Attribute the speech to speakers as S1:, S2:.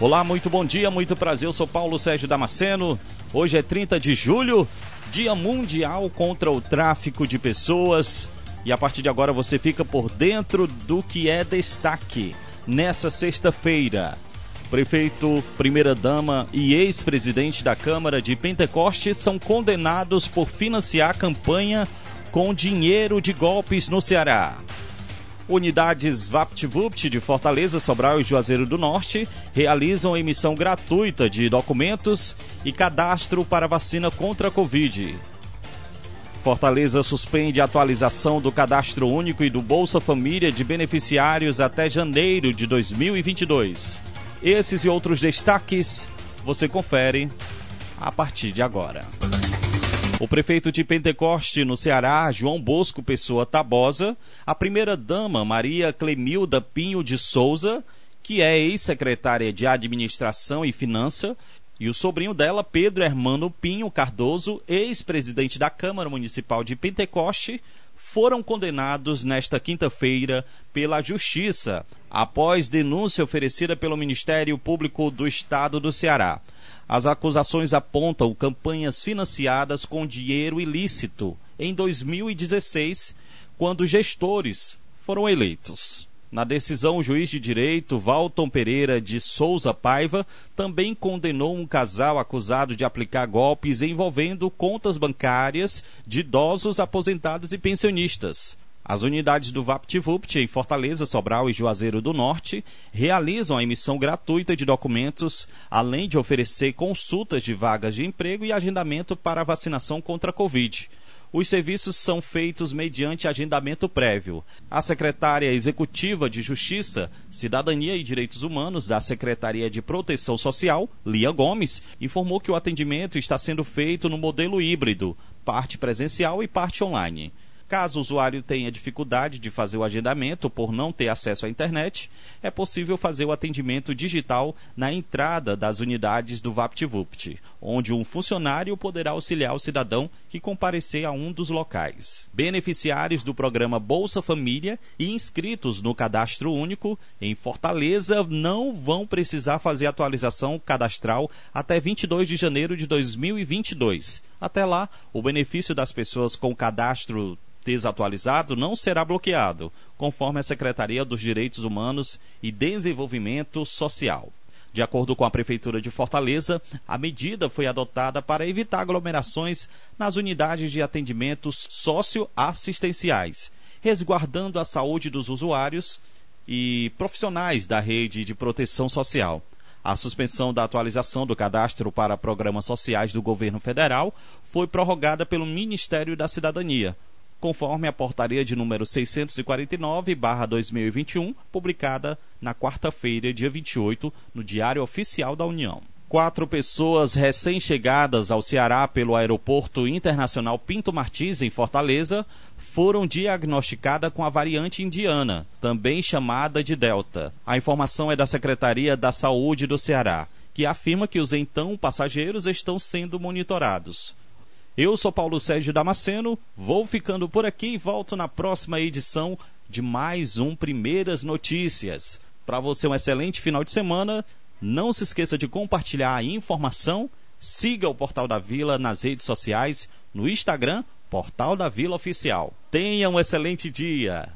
S1: Olá, muito bom dia, muito prazer. Eu sou Paulo Sérgio Damasceno. Hoje é 30 de julho, Dia Mundial contra o Tráfico de Pessoas. E a partir de agora você fica por dentro do que é destaque nessa sexta-feira. Prefeito, primeira-dama e ex-presidente da Câmara de Pentecoste são condenados por financiar campanha com dinheiro de golpes no Ceará. Unidades VaptVupt de Fortaleza, Sobral e Juazeiro do Norte realizam emissão gratuita de documentos e cadastro para vacina contra a Covid. Fortaleza suspende a atualização do cadastro único e do Bolsa Família de beneficiários até janeiro de 2022. Esses e outros destaques você confere a partir de agora. O prefeito de Pentecoste, no Ceará, João Bosco Pessoa Tabosa, a primeira-dama Maria Clemilda Pinho de Souza, que é ex-secretária de Administração e Finança, e o sobrinho dela, Pedro Hermano Pinho Cardoso, ex-presidente da Câmara Municipal de Pentecoste, foram condenados nesta quinta-feira pela Justiça, após denúncia oferecida pelo Ministério Público do Estado do Ceará. As acusações apontam campanhas financiadas com dinheiro ilícito em 2016, quando gestores foram eleitos. Na decisão, o juiz de direito Valton Pereira de Souza Paiva também condenou um casal acusado de aplicar golpes envolvendo contas bancárias de idosos aposentados e pensionistas. As unidades do VaptVupt em Fortaleza, Sobral e Juazeiro do Norte realizam a emissão gratuita de documentos, além de oferecer consultas de vagas de emprego e agendamento para vacinação contra a Covid. Os serviços são feitos mediante agendamento prévio. A secretária executiva de Justiça, Cidadania e Direitos Humanos da Secretaria de Proteção Social, Lia Gomes, informou que o atendimento está sendo feito no modelo híbrido, parte presencial e parte online. Caso o usuário tenha dificuldade de fazer o agendamento por não ter acesso à internet, é possível fazer o atendimento digital na entrada das unidades do VaptVupt, onde um funcionário poderá auxiliar o cidadão que comparecer a um dos locais. Beneficiários do programa Bolsa Família e inscritos no Cadastro Único em Fortaleza não vão precisar fazer atualização cadastral até 22 de janeiro de 2022. Até lá, o benefício das pessoas com cadastro desatualizado não será bloqueado, conforme a Secretaria dos Direitos Humanos e Desenvolvimento Social. De acordo com a Prefeitura de Fortaleza, a medida foi adotada para evitar aglomerações nas unidades de atendimentos socioassistenciais, resguardando a saúde dos usuários e profissionais da rede de proteção social. A suspensão da atualização do cadastro para programas sociais do governo federal foi prorrogada pelo Ministério da Cidadania, conforme a portaria de número 649/2021, publicada na quarta-feira, dia 28, no Diário Oficial da União. Quatro pessoas recém-chegadas ao Ceará pelo Aeroporto Internacional Pinto Martins, em Fortaleza, foram diagnosticadas com a variante indiana, também chamada de Delta. A informação é da Secretaria da Saúde do Ceará, que afirma que os então passageiros estão sendo monitorados. Eu sou Paulo Sérgio Damasceno, vou ficando por aqui e volto na próxima edição de mais um Primeiras Notícias. Para você, um excelente final de semana. Não se esqueça de compartilhar a informação. Siga o Portal da Vila nas redes sociais, no Instagram, Portal da Vila Oficial. Tenha um excelente dia.